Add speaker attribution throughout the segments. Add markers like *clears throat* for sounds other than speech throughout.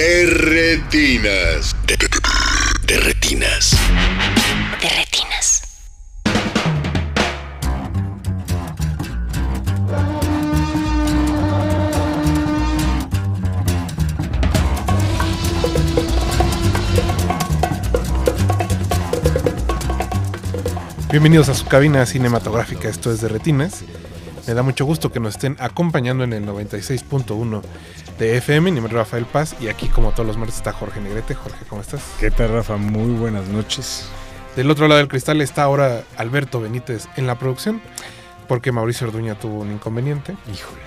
Speaker 1: De retinas.
Speaker 2: De, de retinas.
Speaker 3: De retinas.
Speaker 4: Bienvenidos a su cabina cinematográfica, esto es de Retinas. Me da mucho gusto que nos estén acompañando en el 96.1 de FM. Mi nombre es Rafael Paz y aquí como todos los martes está Jorge Negrete. Jorge, ¿cómo estás?
Speaker 5: ¿Qué tal, Rafa? Muy buenas noches.
Speaker 4: Del otro lado del cristal está ahora Alberto Benítez en la producción, porque Mauricio Orduña tuvo un inconveniente.
Speaker 5: Híjole.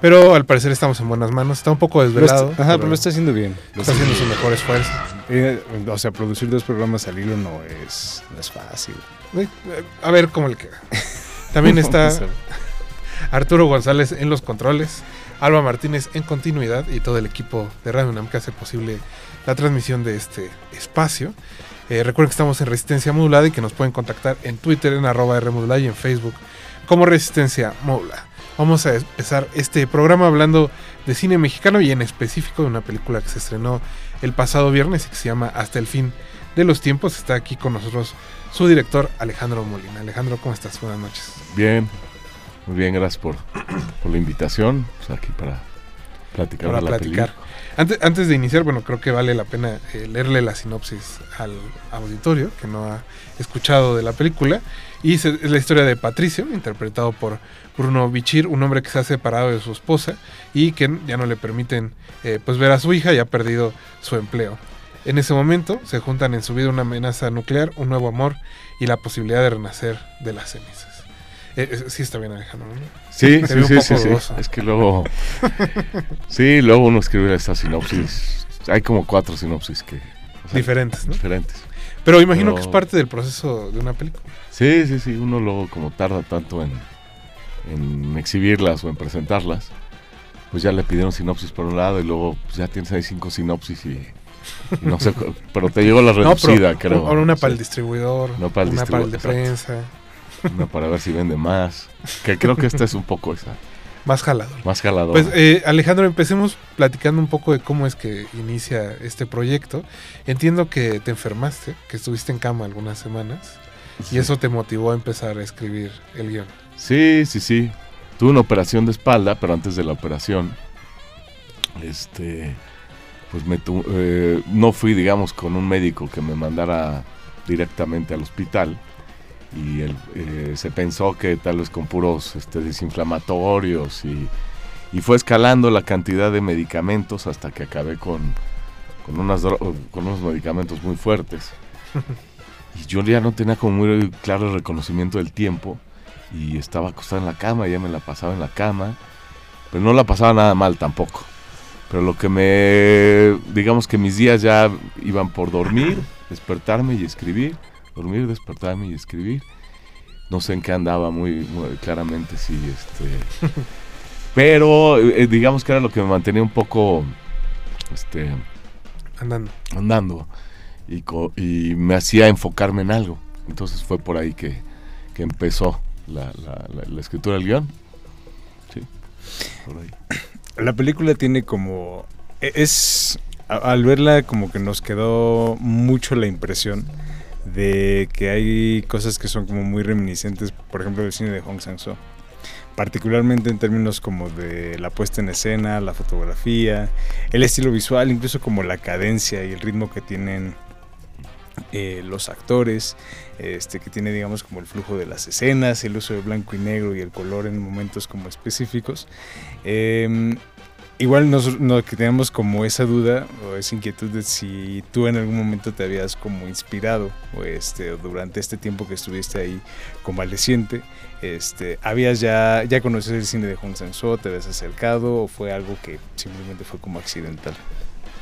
Speaker 4: Pero al parecer estamos en buenas manos. Está un poco desvelado.
Speaker 5: Ajá, pero lo está haciendo bien. Lo
Speaker 4: está haciendo su mejor esfuerzo.
Speaker 5: Eh, o sea, producir dos programas al hilo no es, no es fácil.
Speaker 4: Eh, A ver cómo le queda. También *laughs* está. Arturo González en los controles, Alba Martínez en continuidad y todo el equipo de Radio UNAM que hace posible la transmisión de este espacio. Eh, recuerden que estamos en Resistencia Modulada y que nos pueden contactar en Twitter en arroba y en Facebook como Resistencia Modulada. Vamos a empezar este programa hablando de cine mexicano y en específico de una película que se estrenó el pasado viernes y que se llama Hasta el fin de los tiempos. Está aquí con nosotros su director Alejandro Molina. Alejandro, ¿cómo estás? Buenas noches.
Speaker 6: Bien, muy bien, gracias por, por la invitación. Pues aquí para platicar
Speaker 4: para
Speaker 6: de la
Speaker 4: platicar.
Speaker 6: película.
Speaker 4: Antes, antes de iniciar, bueno, creo que vale la pena eh, leerle la sinopsis al auditorio que no ha escuchado de la película. Y se- es la historia de Patricio, interpretado por Bruno Bichir, un hombre que se ha separado de su esposa y que ya no le permiten eh, pues ver a su hija y ha perdido su empleo. En ese momento se juntan en su vida una amenaza nuclear, un nuevo amor y la posibilidad de renacer de las cenizas. Eh, eh, sí está bien Alejandro, ¿no?
Speaker 6: Sí, sí, sí. Es que luego. sí, luego uno escribe esta sinopsis. Hay como cuatro sinopsis que. o sea,
Speaker 4: Diferentes, ¿no?
Speaker 6: Diferentes.
Speaker 4: Pero imagino que es parte del proceso de una película.
Speaker 6: Sí, sí, sí. Uno luego, como tarda tanto en, en exhibirlas o en presentarlas, pues ya le pidieron sinopsis por un lado y luego pues, ya tienes ahí cinco sinopsis y. no sé, pero te llegó la *laughs*
Speaker 4: No,
Speaker 6: reducida,
Speaker 4: pero
Speaker 6: creo.
Speaker 4: ahora una para el distribuidor,
Speaker 6: No para el
Speaker 4: una para el de prensa,
Speaker 6: Una para ver si vende más. Que creo que esta es un poco esa.
Speaker 4: más jalador.
Speaker 6: Más jalador.
Speaker 4: Pues eh, Alejandro, empecemos platicando un poco de cómo es que inicia este proyecto. Entiendo que te enfermaste, que estuviste en cama algunas semanas y eso te motivó a empezar a escribir el guion.
Speaker 6: Sí, sí, sí. Tuve una operación de espalda, pero antes de la operación, este, pues me tu- eh, no fui, digamos, con un médico que me mandara directamente al hospital y él, eh, se pensó que tal vez con puros este, desinflamatorios y, y fue escalando la cantidad de medicamentos hasta que acabé con, con, unas con unos medicamentos muy fuertes. *laughs* Y yo ya no tenía como muy claro el reconocimiento del tiempo y estaba acostado en la cama, ya me la pasaba en la cama, pero no la pasaba nada mal tampoco. Pero lo que me, digamos que mis días ya iban por dormir, *laughs* despertarme y escribir, dormir, despertarme y escribir. No sé en qué andaba muy, muy claramente, sí, este... *laughs* Pero eh, digamos que era lo que me mantenía un poco, este,
Speaker 4: Andando.
Speaker 6: andando y, co- y me hacía enfocarme en algo. Entonces fue por ahí que, que empezó la, la- la- la escritura del guion. Sí, por ahí. *clears throat*
Speaker 5: La película tiene como... e- Es... Al verla como que nos quedó mucho la impresión de que hay cosas que son como muy reminiscentes, por ejemplo, del cine de Hong Sang-soo. Particularmente en términos como de la puesta en escena, la fotografía, el estilo visual, incluso como la cadencia y el ritmo que tienen eh, los actores, este, que tiene digamos como el flujo de las escenas, el uso de blanco y negro y el color en momentos como específicos. Em, igual nos, no, que teníamos como esa duda o esa inquietud de si tú en algún momento te habías como inspirado o este, durante este tiempo que estuviste ahí convaleciente, este, habías ya, ya conocido el cine de Hong Sang-soo, te habías acercado o fue algo que simplemente fue como accidental.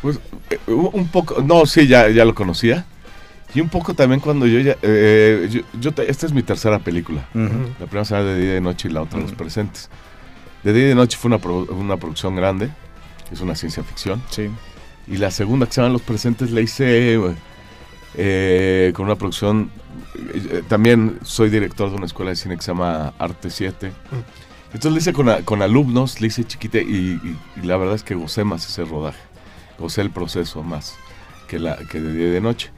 Speaker 6: Pues eh, un poco, no, sí, ya, ya lo conocía. Y un poco también cuando yo ya, eh, yo, esta es mi tercera película. La primera será de día y de noche y la otra Los Presentes. De día y de noche fue una, una producción grande, es una ciencia ficción.
Speaker 5: Sí.
Speaker 6: Y la segunda que se llama Los Presentes la hice eh, con una producción, eh, también soy director de una escuela de cine que se llama Arte 7. Entonces le hice con, con alumnos, le hice chiquita y, la verdad es que gocé más ese rodaje, gocé el proceso más que, la, que de día y de noche.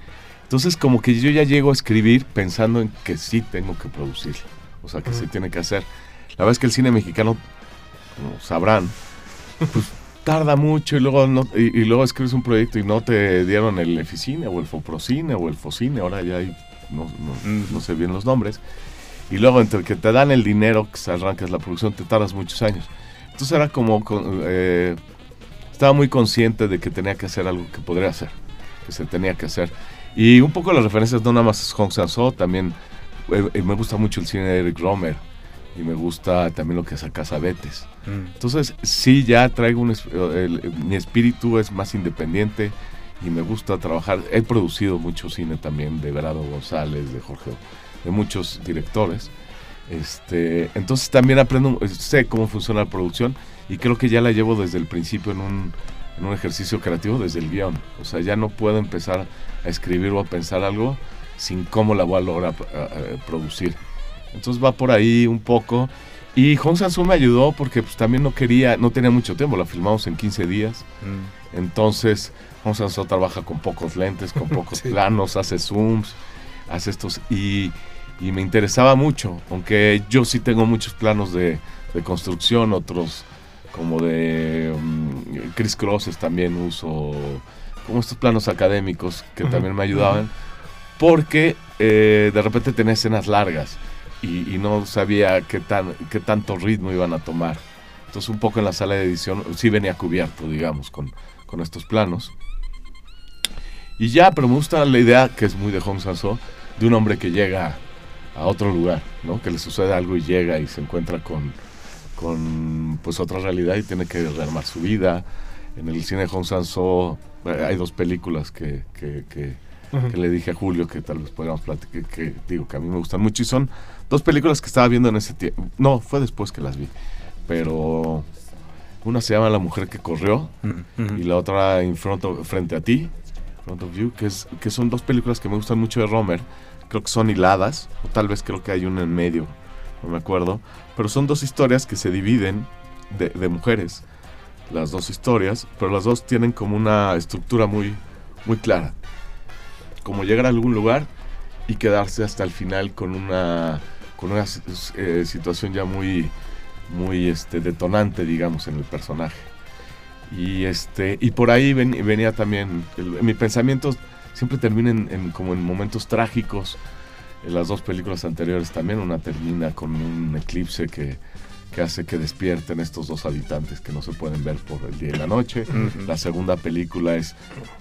Speaker 6: Entonces como que yo ya llego a escribir pensando en que sí tengo que producir, o sea que sí tiene que hacer. La verdad es que el cine mexicano, como sabrán, pues tarda mucho y luego no, y, luego escribes un proyecto y no te dieron el Eficine o el Foprocine o el Focine, ahora ya hay, no, no, sé bien los nombres. Y luego entre que te dan el dinero que arrancas la producción, te tardas muchos años. Entonces era como, eh, estaba muy consciente de que tenía que hacer algo que podría hacer, que se tenía que hacer. Y un poco las referencias no nada más es Hong Sang-soo, también eh, eh, me gusta mucho el cine de Eric Romer y me gusta también lo que es Casabetes. Mm. Entonces, sí, ya traigo un... mi espíritu es más independiente y me gusta trabajar. He producido mucho cine también de Verado González, de Jorge, de muchos directores. Este, entonces también aprendo, sé cómo funciona la producción y creo que ya la llevo desde el principio en un, en un ejercicio creativo, desde el guion. O sea, ya no puedo empezar a escribir o a pensar algo sin cómo la voy a lograr eh, eh, producir. Entonces va por ahí un poco. Y Hong Sansu me ayudó porque pues, también no quería, no tenía mucho tiempo, la filmamos en 15 días. Mm. Entonces, Hong Sansu trabaja con pocos lentes, con pocos *laughs* planos, hace zooms, hace estos. Y, y, me interesaba mucho, aunque yo sí tengo muchos planos de, de construcción, otros como de um, Chris Crosses también uso como estos planos académicos que también me ayudaban, porque eh, de repente tenía escenas largas y, no sabía qué, tan, qué tanto ritmo iban a tomar. Entonces un poco en la sala de edición sí venía cubierto, digamos, con, con estos planos. Y ya, pero me gusta la idea, que es muy de Hong Sanso, de un hombre que llega a otro lugar, ¿no? Que le sucede algo y llega y se encuentra con, con pues otra realidad y tiene que rearmar su vida. En el cine de Hong Sanso eh, hay dos películas que, que, le dije a Julio que tal vez podríamos platicar, que, digo que a mí me gustan mucho y son dos películas que estaba viendo en ese tiempo. No, fue después que las vi, pero una se llama La mujer que corrió y la otra In front Frente a ti, Front of You, que, es, que son dos películas que me gustan mucho de Romer. Creo que son hiladas, o tal vez creo que hay una en medio, no me acuerdo, pero son dos historias que se dividen de, de mujeres las dos historias, pero las dos tienen como una estructura muy, muy clara. Como llegar a algún lugar y quedarse hasta el final con una, con una eh, situación ya muy, muy este, detonante, digamos, en el personaje. Y, este, y por ahí venía también, mi pensamiento siempre termina en, como en momentos trágicos. En las dos películas anteriores también, una termina con un eclipse que, que hace que despierten estos dos habitantes que no se pueden ver por el día y la noche. La segunda película es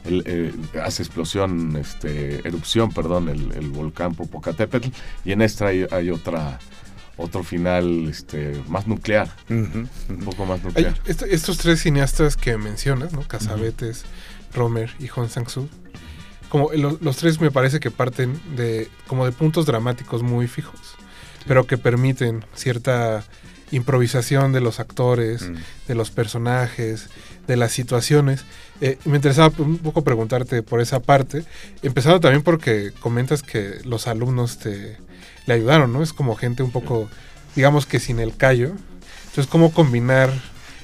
Speaker 6: eh, hace explosión, este, erupción, perdón, el, volcán Popocatépetl y en esta hay, otra otro final este, más nuclear, un poco más nuclear.
Speaker 4: estos tres cineastas que mencionas, ¿no? Casabetes, Romer y Hong Sang-soo, como los tres me parece que parten de como de puntos dramáticos muy fijos, pero que permiten cierta improvisación de los actores, mm. de los personajes, de las situaciones. Eh, me interesaba un poco preguntarte por esa parte, empezando también porque comentas que los alumnos te le ayudaron, ¿no? Es como gente un poco, digamos que sin el callo. Entonces, ¿cómo combinar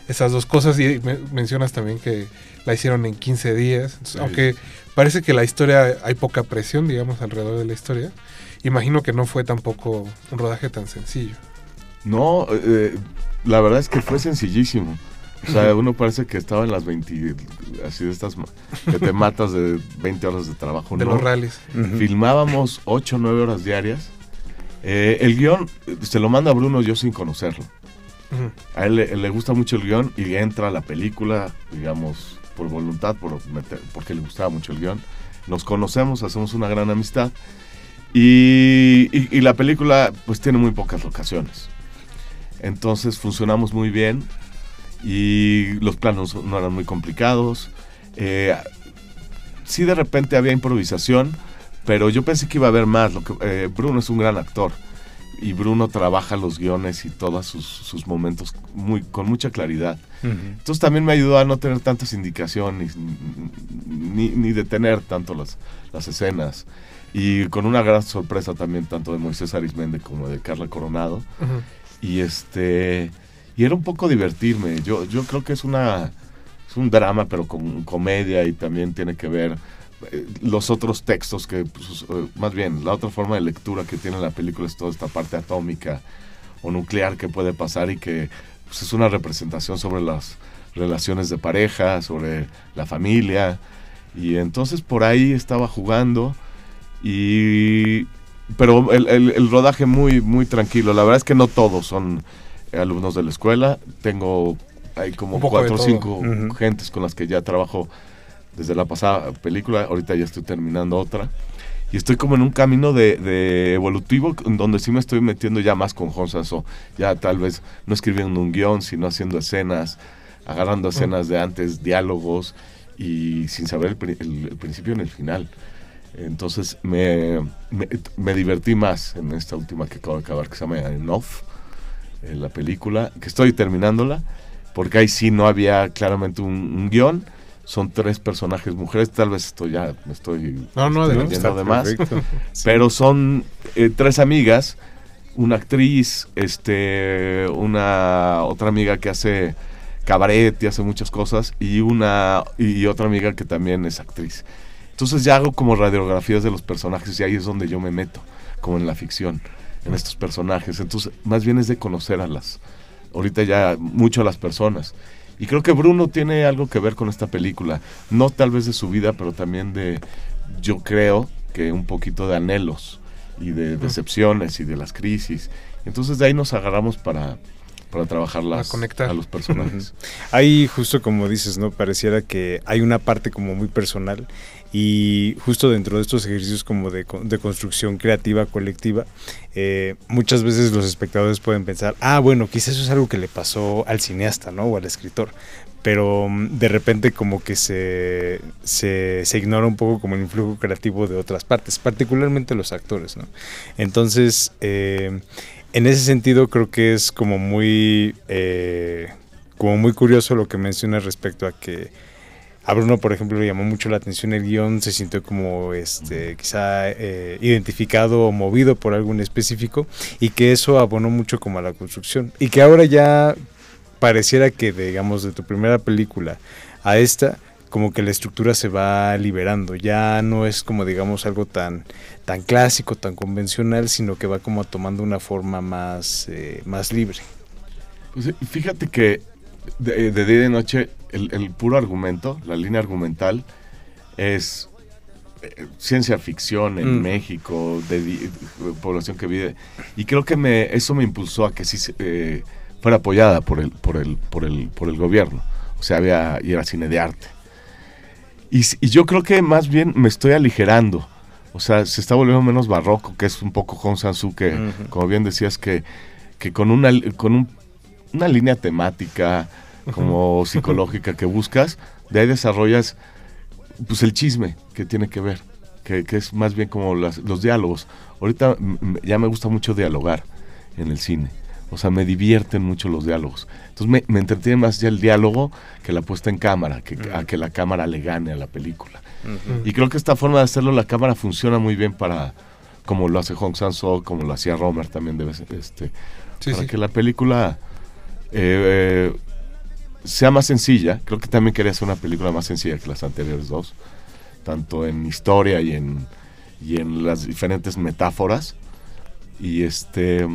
Speaker 4: esas dos cosas? Y mencionas también que la hicieron en 15 días, aunque parece que la historia, hay poca presión, digamos, alrededor de la historia. Imagino que no fue tampoco un rodaje tan sencillo.
Speaker 6: No, eh, la verdad es que fue sencillísimo. O sea, uno parece que estaba en las 20, así de estas, que te matas de 20 horas de trabajo.
Speaker 4: De los rallies.
Speaker 6: Filmábamos 8 o 9 horas diarias. Eh, el guion se lo manda Bruno yo sin conocerlo. A él, le- le gusta mucho el guion y entra a la película, digamos, por voluntad, por meter- porque le gustaba mucho el guion. Nos conocemos, hacemos una gran amistad. Y, y- y la película, pues, tiene muy pocas locaciones. Entonces funcionamos muy bien y los planos no eran muy complicados. Eh, sí, de repente había improvisación, pero yo pensé que iba a haber más. Lo que, eh, Bruno es un gran actor y Bruno trabaja los guiones y todos sus, sus momentos muy, con mucha claridad. Entonces también me ayudó a no tener tantas indicaciones ni, ni detener tanto las, las escenas. Y con una gran sorpresa también tanto de Moisés Arismende como de Carla Coronado. Y este y era un poco divertirme. Yo, yo creo que es una es un drama, pero con comedia y también tiene que ver eh, los otros textos que pues, eh, más bien la otra forma de lectura que tiene la película es toda esta parte atómica o nuclear que puede pasar y que pues, es una representación sobre las relaciones de pareja, sobre la familia y entonces por ahí estaba jugando y pero el, el- el rodaje muy muy tranquilo. La verdad es que no todos son alumnos de la escuela. Tengo hay como cuatro o cinco gentes con las que ya trabajo desde la pasada película. Ahorita ya estoy terminando otra. Y estoy como en un camino de, de evolutivo donde sí me estoy metiendo ya más con Jonsaso. Ya tal vez no escribiendo un guion, sino haciendo escenas, agarrando escenas de antes, diálogos y sin saber el- el principio ni el final. Entonces me, me, me divertí más en esta última que acabo de acabar, que se llama Enough, eh, la película, que estoy terminándola, porque ahí sí no había claramente un, un guion. Son tres personajes mujeres, tal vez esto ya me estoy
Speaker 4: No, no,
Speaker 6: estoy de más.
Speaker 5: Sí. *laughs*
Speaker 6: Pero son eh, tres amigas, una actriz, este, una otra amiga que hace cabaret y hace muchas cosas y una y otra amiga que también es actriz. Entonces ya hago como radiografías de los personajes y ahí es donde yo me meto, como en la ficción, en estos personajes. Entonces, más bien es de conocer a las ahorita ya mucho a las personas. Y creo que Bruno tiene algo que ver con esta película, no tal vez de su vida, pero también de yo creo que un poquito de anhelos y de decepciones y de las crisis. Entonces de ahí nos agarramos para, para trabajar las,
Speaker 4: conectar.
Speaker 6: a los personajes.
Speaker 5: Ahí justo como dices, ¿no? Pareciera que hay una parte como muy personal y justo dentro de estos ejercicios como de, con- de construcción creativa colectiva, eh, muchas veces los espectadores pueden pensar, ah, bueno, quizás eso es algo que le pasó al cineasta, ¿no? O al escritor. Pero mm, de repente como que se, se, se ignora un poco como el influjo creativo de otras partes, particularmente los actores, ¿no? Entonces, eh, en ese sentido creo que es como muy, eh, como muy curioso lo que mencionas respecto a que a Bruno, por ejemplo, le llamó mucho la atención el guion, se sintió como este, quizá eh, identificado o movido por algo en específico y que eso abonó mucho como a la construcción. Y que ahora ya pareciera que, digamos, de tu primera película a esta, como que la estructura se va liberando. Ya no es como, digamos, algo tan, tan clásico, tan convencional, sino que va como tomando una forma más, eh, más libre.
Speaker 6: Pues, fíjate que de, de día y de noche el, el puro argumento, la línea argumental, es eh, ciencia ficción en
Speaker 5: Mm.
Speaker 6: México, de, población que vive. Y creo que me, eso me impulsó a que sí eh, fuera apoyada por el, por, el, por, el, por el gobierno. O sea, había, y era cine de arte. Y, yo creo que más bien me estoy aligerando. O sea, se está volviendo menos barroco, que es un poco Hong Sansu, que, como bien decías, que, que con una, con un- una línea temática, como *laughs* psicológica que buscas, de ahí desarrollas pues el chisme que tiene que ver, que, que es más bien como las- los diálogos. Ahorita mm, mm, ya me gusta mucho dialogar en el cine. O sea, me divierten mucho los diálogos. Entonces me, me entretiene más ya el diálogo que la puesta en cámara, que, a que la cámara le gane a la película. Y creo que esta forma de hacerlo, la cámara funciona muy bien para, como lo hace Hong Sang-soo, como lo hacía Romer también, debe ser, este,
Speaker 4: Sí,
Speaker 6: para
Speaker 4: sí.
Speaker 6: que la película eh, eh, sea más sencilla. Creo que también quería hacer una película más sencilla que las anteriores dos, tanto en historia y en, y en las diferentes metáforas. Y este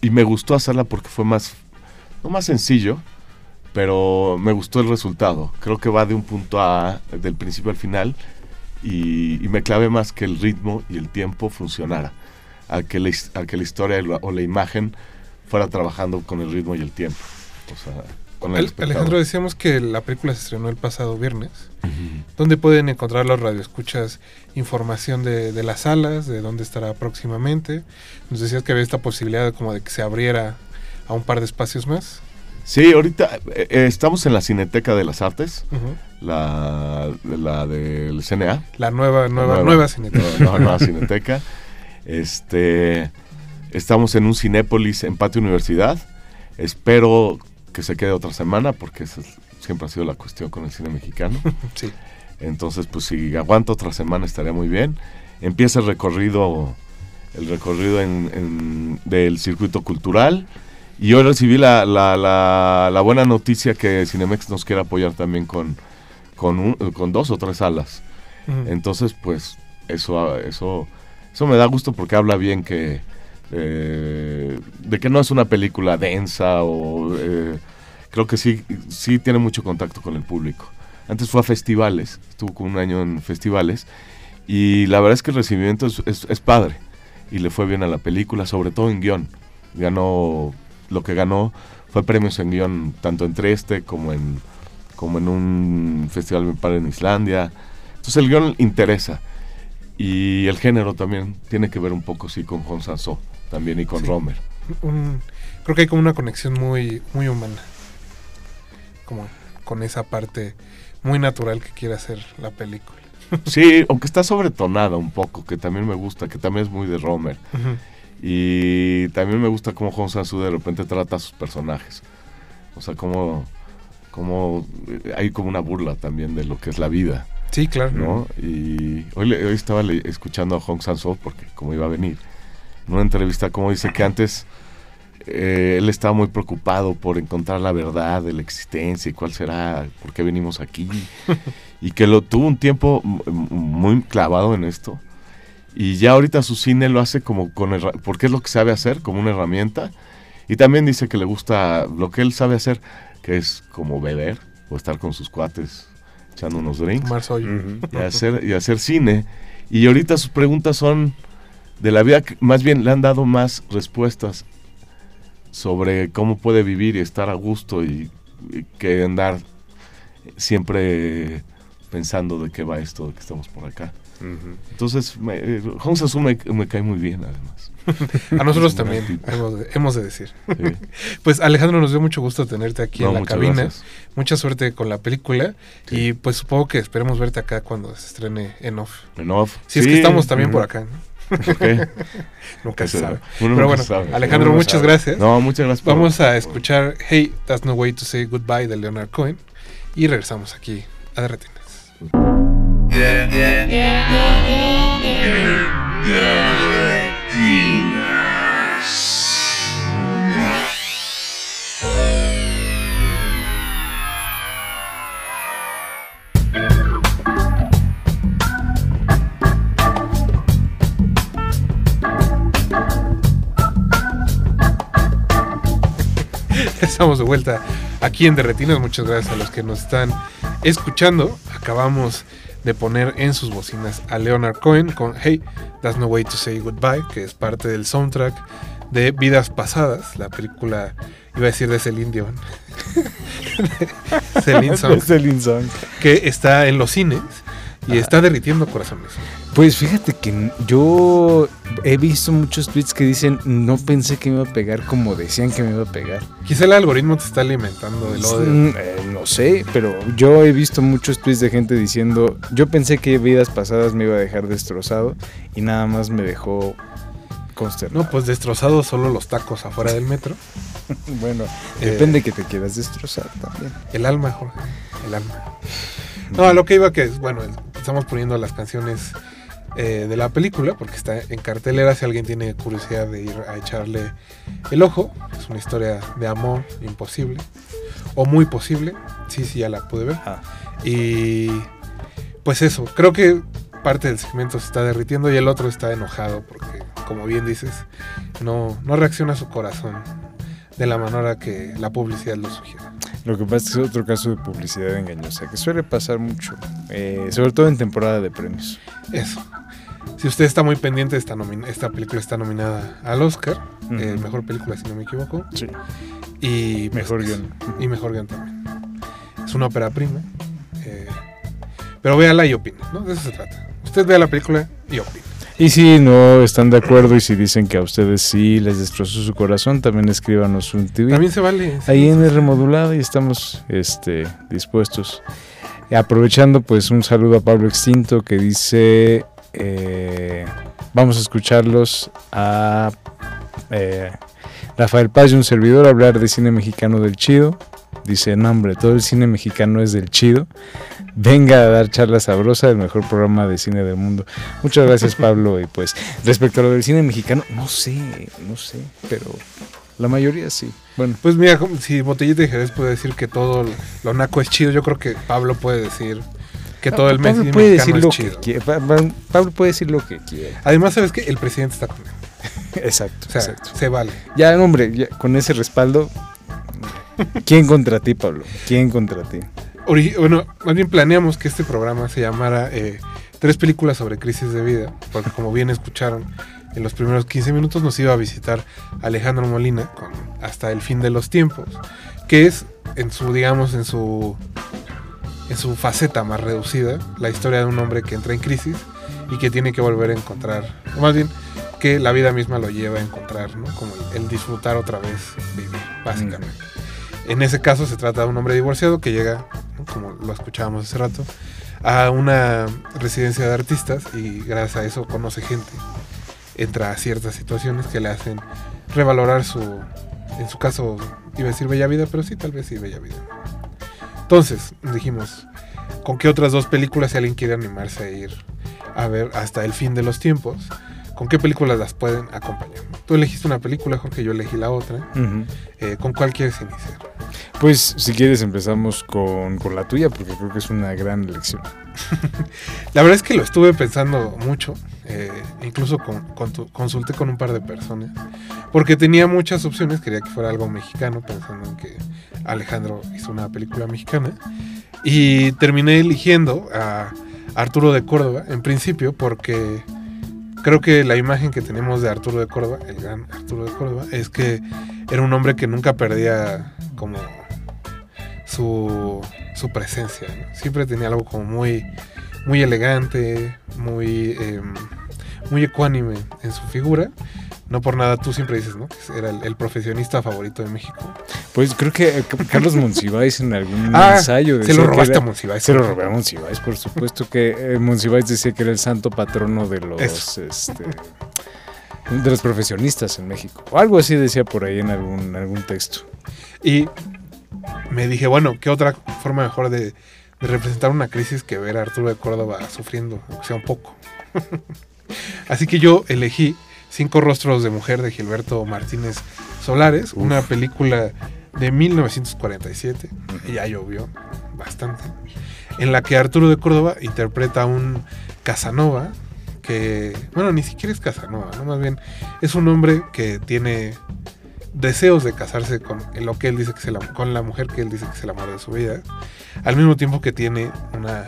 Speaker 6: y me gustó hacerla porque fue más no más sencillo, pero me gustó el resultado. Creo que va de un punto A del principio al final y, y me clave más que el ritmo y el tiempo funcionara, a que a que la historia o la imagen fuera trabajando con el ritmo y el tiempo. O sea, con el.
Speaker 4: Alejandro, decíamos que la película se estrenó el pasado viernes. ¿Dónde pueden encontrar los radioescuchas información de, de las salas, de dónde estará próximamente? Nos decías que había esta posibilidad como de que se abriera a un par de espacios más.
Speaker 6: Sí, ahorita eh, eh, estamos en la Cineteca de las Artes,
Speaker 4: Ujú.
Speaker 6: la, la del CNA.
Speaker 4: La nueva, nueva,
Speaker 6: nueva.
Speaker 4: nueva, cineteca.
Speaker 6: Nueva Cineteca. Este, estamos en un Cinépolis en Patio Universidad. Espero que se quede otra semana porque esa es- siempre ha sido la cuestión con el cine mexicano. *laughs*
Speaker 4: Sí.
Speaker 6: Entonces, pues si aguanto otra semana estaría muy bien. Empieza el recorrido, el recorrido en- en- del circuito cultural. Y hoy recibí la, la- la- la buena noticia que Cinemex nos quiere apoyar también con, con, un- con dos o tres salas.
Speaker 4: Ujú.
Speaker 6: Entonces, pues, eso, eso, eso me da gusto porque habla bien que eh, de que no es una película densa o eh, creo que sí, sí tiene mucho contacto con el público. Antes fue a festivales, estuvo con un año en festivales y la verdad es que el recibimiento es, es- padre y le fue bien a la película, sobre todo en guion. Ganó, lo que ganó fue premios en guion tanto en Trieste como en, como en un festival me parece en Islandia. Entonces el guion interesa. Y el género también tiene que ver un poco, sí, con Jon Sansó también y con
Speaker 4: Sí.
Speaker 6: Romer.
Speaker 4: Un- creo que hay como una conexión muy, muy humana. Como con esa parte muy natural que quiere hacer la película. *laughs*
Speaker 6: Sí, aunque está sobretonada un poco, que también me gusta, que también es muy de Romer. Y también me gusta cómo Jon Sansó de repente trata a sus personajes. O sea, cómo, cómo eh, hay como una burla también de lo que es la vida.
Speaker 4: Sí, claro.
Speaker 6: ¿no? Y hoy, hoy estaba escuchando a Hong Sanso porque como iba a venir, en una entrevista como dice que antes eh, él estaba muy preocupado por encontrar la verdad de la existencia y cuál será, por qué venimos aquí, *laughs* y que lo tuvo un tiempo muy clavado en esto. Y ya ahorita su cine lo hace como con porque es lo que sabe hacer, como una herramienta. Y también dice que le gusta lo que él sabe hacer, que es como beber o estar con sus cuates echando unos drinks y hacer, y hacer cine. Y ahorita sus preguntas son de la vida, que más bien le han dado más respuestas sobre cómo puede vivir y estar a gusto y, y que andar siempre pensando de qué va esto, de que estamos por acá. Entonces, me, eh, Hong Sasu me, me cae muy bien, además. *laughs*
Speaker 4: A nosotros
Speaker 6: Es
Speaker 4: también, hemos de, hemos de decir.
Speaker 6: Sí. *laughs*
Speaker 4: Pues Alejandro, nos dio mucho gusto tenerte aquí
Speaker 6: No,
Speaker 4: en la
Speaker 6: muchas
Speaker 4: cabina.
Speaker 6: gracias.
Speaker 4: Mucha suerte con la película.
Speaker 6: Sí.
Speaker 4: Y pues supongo que esperemos verte acá cuando se estrene en off.
Speaker 6: En off.
Speaker 4: Si es
Speaker 6: Sí,
Speaker 4: que estamos también por acá, ¿no?
Speaker 6: Ok. *laughs*
Speaker 4: Nunca se sabe. *laughs*
Speaker 6: uno
Speaker 4: Pero
Speaker 6: nunca
Speaker 4: bueno,
Speaker 6: sabe.
Speaker 4: Alejandro,
Speaker 5: Uno no
Speaker 4: muchas
Speaker 5: sabe.
Speaker 4: gracias.
Speaker 6: No, muchas gracias. por-
Speaker 4: Vamos a escuchar Hey, That's No Way to Say Goodbye de Leonard Cohen. Y regresamos aquí a Derretinas. *laughs* Estamos de vuelta aquí en Derretinas. Muchas gracias a los que nos están escuchando. Acabamos de poner en sus bocinas a Leonard Cohen con Hey, That's No Way to Say Goodbye, que es parte del soundtrack de Vidas Pasadas, la película, iba a decir de Celine Dion, *laughs* Celine Song,
Speaker 5: Es el Insong.
Speaker 4: que está en los cines y está derritiendo corazones.
Speaker 5: Pues fíjate que yo he visto muchos tweets que dicen no pensé que me iba a pegar como decían que me iba a pegar.
Speaker 4: Quizá el algoritmo te está alimentando del odio.
Speaker 5: Mm, eh, no sé, pero yo he visto muchos tweets de gente diciendo yo pensé que vidas pasadas me iba a dejar destrozado y nada más me dejó consternado.
Speaker 4: No, pues destrozado solo los tacos afuera del metro. *laughs*
Speaker 5: bueno,
Speaker 4: Eh,
Speaker 5: depende que te quieras destrozar también.
Speaker 4: El alma, Jorge. El alma. No, lo que iba que es, bueno, estamos poniendo las canciones eh, de la película porque está en cartelera si alguien tiene curiosidad de ir a echarle el ojo. Es una historia de amor imposible o muy posible. Sí, sí, ya la pude ver.
Speaker 5: Ah.
Speaker 4: Y pues eso, creo que parte del segmento se está derritiendo y el otro está enojado porque, como bien dices, no, no reacciona a su corazón de la manera que la publicidad lo sugiere.
Speaker 5: Lo que pasa es que es otro caso de publicidad engañosa que suele pasar mucho, eh, sobre todo en temporada de premios.
Speaker 4: Eso. Si usted está muy pendiente, esta, esta película está nominada al Oscar, eh, mejor película si no me equivoco,
Speaker 5: Sí.
Speaker 4: y
Speaker 5: Mejor
Speaker 4: pues,
Speaker 5: guion.
Speaker 4: Y mejor guion también. Es una ópera prima. eh, pero véala y opine, ¿no? De eso se trata. Usted vea la película y opine.
Speaker 5: Y si no están de acuerdo y si dicen que a ustedes sí les destrozó su corazón, también escríbanos un tweet.
Speaker 4: También se vale. sí,
Speaker 5: Ahí en el remodulado y estamos este, dispuestos. Aprovechando, pues un saludo a Pablo Extinto que dice, eh, vamos a escucharlos a eh, Rafael Paz y un servidor hablar de cine mexicano del chido. Dice, no hombre, todo el cine mexicano es del chido. Venga a dar charla sabrosa del mejor programa de cine del mundo. Muchas gracias *laughs* Pablo. Y pues respecto a lo del cine mexicano, no sé, no sé, pero la mayoría sí. Bueno,
Speaker 4: Pues mira, si Botellita de Jerez puede decir que todo lo naco es chido, yo creo que Pablo puede decir que todo el
Speaker 5: Pablo
Speaker 4: mes
Speaker 5: puede decir lo que quiera. Pablo puede decir lo que quiera.
Speaker 4: Además, ¿sabes que El presidente está con él. *laughs*
Speaker 5: Exacto,
Speaker 4: O sea,
Speaker 5: exacto.
Speaker 4: se vale.
Speaker 5: Ya, hombre, ya, con ese respaldo, ¿quién contra ti, Pablo? ¿Quién contra ti?
Speaker 4: Bueno, más bien planeamos que este programa se llamara eh, Tres películas sobre crisis de vida, porque como bien escucharon, en los primeros 15 minutos nos iba a visitar Alejandro Molina con Hasta el fin de los tiempos, que es en su, digamos, en su en su faceta más reducida, la historia de un hombre que entra en crisis y que tiene que volver a encontrar, o más bien que la vida misma lo lleva a encontrar, ¿no? Como el, disfrutar otra vez vivir, básicamente. En ese caso se trata de un hombre divorciado que llega, ¿no? como lo escuchábamos hace rato, a una residencia de artistas y gracias a eso conoce gente. Entra a ciertas situaciones que le hacen revalorar su, en su caso, iba a decir bella vida, pero sí, tal vez sí, bella vida. Entonces, dijimos, ¿con qué otras dos películas si alguien quiere animarse a ir a ver hasta el fin de los tiempos? ¿Con qué películas las pueden acompañar? Tú elegiste una película, Jorge, yo elegí la otra. Eh, ¿Con cuál quieres iniciar?
Speaker 5: Pues si quieres empezamos con, con la tuya porque creo que es una gran elección. *laughs*
Speaker 4: La verdad es que lo estuve pensando mucho, eh, incluso consulté con un par de personas, porque tenía muchas opciones, quería que fuera algo mexicano, pensando en que Alejandro hizo una película mexicana, y terminé eligiendo a Arturo de Córdoba, en principio, porque creo que la imagen que tenemos de Arturo de Córdoba, el gran Arturo de Córdoba, es que era un hombre que nunca perdía como su, su presencia, siempre tenía algo como muy muy elegante, muy, eh, muy ecuánime en su figura. No por nada tú siempre dices, ¿no? Que era el, el profesionista favorito de México.
Speaker 5: Pues creo que eh, Carlos *laughs* Monsiváis en algún
Speaker 4: Ah,
Speaker 5: ensayo
Speaker 4: Se
Speaker 5: decía
Speaker 4: lo
Speaker 5: que
Speaker 4: robaste
Speaker 5: era-
Speaker 4: a Monsiváis.
Speaker 5: Se lo robé a Monsiváis, por supuesto que eh, Monsiváis decía que era el santo patrono de los
Speaker 4: Eso.
Speaker 5: este, de los profesionistas en México. O algo así decía por ahí en algún, algún texto.
Speaker 4: Y me dije, bueno, ¿qué otra forma mejor de, de representar una crisis que ver a Arturo de Córdoba sufriendo, aunque sea un poco? *laughs* Así que yo elegí Cinco Rostros de Mujer de Gilberto Martínez Solares, una película de 1947, y ya llovió bastante, en la que Arturo de Córdoba interpreta a un Casanova que, bueno, ni siquiera es Casanova, ¿no? Más bien es un hombre que tiene deseos de casarse con lo que él dice que am- con la mujer que él dice que es el amor de su vida, al mismo tiempo que tiene una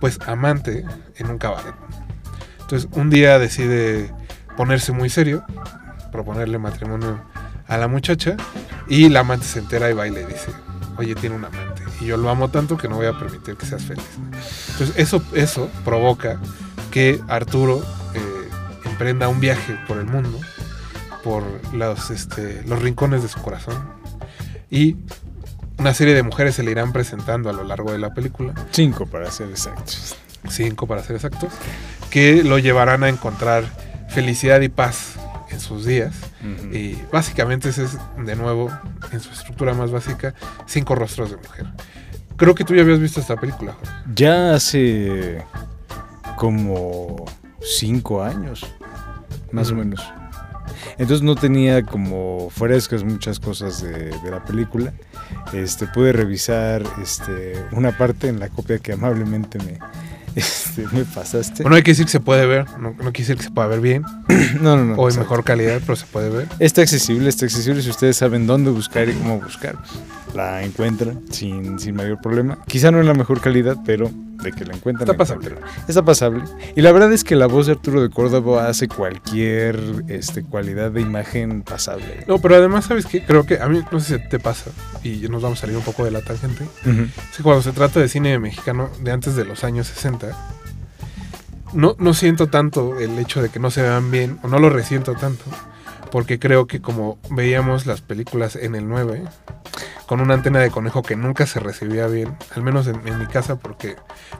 Speaker 4: pues amante en un cabaret. Entonces, un día decide ponerse muy serio, proponerle matrimonio a la muchacha y la amante se entera y va y le dice, "Oye, tiene un amante y yo lo amo tanto que no voy a permitir que seas feliz." Entonces, eso eso provoca que Arturo eh, emprenda un viaje por el mundo por los, este, los rincones de su corazón. Y una serie de mujeres se le irán presentando a lo largo de la película,
Speaker 5: Cinco para ser exactos.
Speaker 4: cinco para ser exactos, que lo llevarán a encontrar felicidad y paz en sus días. Y básicamente ese es, de nuevo, en su estructura más básica, cinco rostros de mujer. Creo que tú ya habías visto esta película, Jorge.
Speaker 5: Ya hace como cinco años, más o menos. Entonces no tenía como frescas muchas cosas de, de la película. Este, pude revisar este, una parte en la copia que amablemente me, *laughs* este, me pasaste.
Speaker 4: Bueno, hay que decir que se puede ver, no, no quiere decir que se pueda ver bien. *clears throat*
Speaker 5: no, no, no.
Speaker 4: o en mejor calidad, pero se puede ver.
Speaker 5: Está accesible, está accesible. Si ustedes saben dónde buscar y cómo buscar, la encuentran sin, sin mayor problema. Quizá no en la mejor calidad, pero de que la encuentran.
Speaker 4: Está pasable.
Speaker 5: encuentran. Está pasable. Y la verdad es que la voz de Arturo de Córdoba hace cualquier este, cualidad de imagen pasable.
Speaker 4: No, pero además, ¿sabes qué? Creo que a mí, no sé si te pasa, y nos vamos a salir un poco de la tangente.
Speaker 5: Ujú.
Speaker 4: Es que cuando se trata de cine mexicano de antes de los años 60, no, no siento tanto el hecho de que no se vean bien, o no lo resiento tanto, porque creo que como veíamos las películas en el 9, con una antena de conejo que nunca se recibía bien, al menos en, en mi casa, porque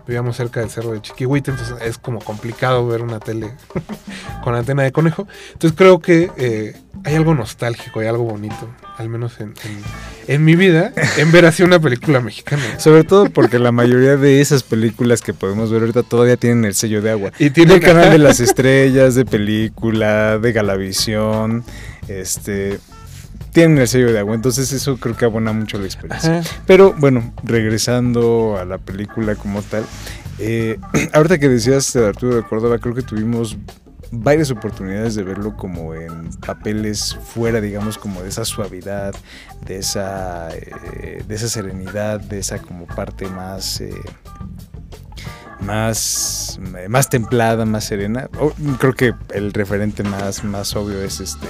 Speaker 4: vivíamos cerca del cerro de Chiquihuite, entonces es como complicado ver una tele *laughs* con antena de conejo. Entonces creo que eh, hay algo nostálgico, hay algo bonito, al menos en, en- en mi vida, en ver así una película mexicana. *laughs*
Speaker 5: Sobre todo porque la mayoría de esas películas que podemos ver ahorita todavía tienen el sello de agua.
Speaker 4: Y tiene
Speaker 5: Del canal de *laughs* las estrellas, de película, de Galavisión, este tienen el sello de agua, entonces eso creo que abona mucho la experiencia.
Speaker 4: Ajá.
Speaker 5: Pero bueno, regresando a la película como tal, eh, *clears throat* ahorita que decías de Arturo de Córdoba, creo que tuvimos varias oportunidades de verlo como en papeles fuera, digamos, como de esa suavidad, de esa, eh, de esa serenidad, de esa como parte más... eh, más, más templada, más serena. Creo que el referente más, más obvio es este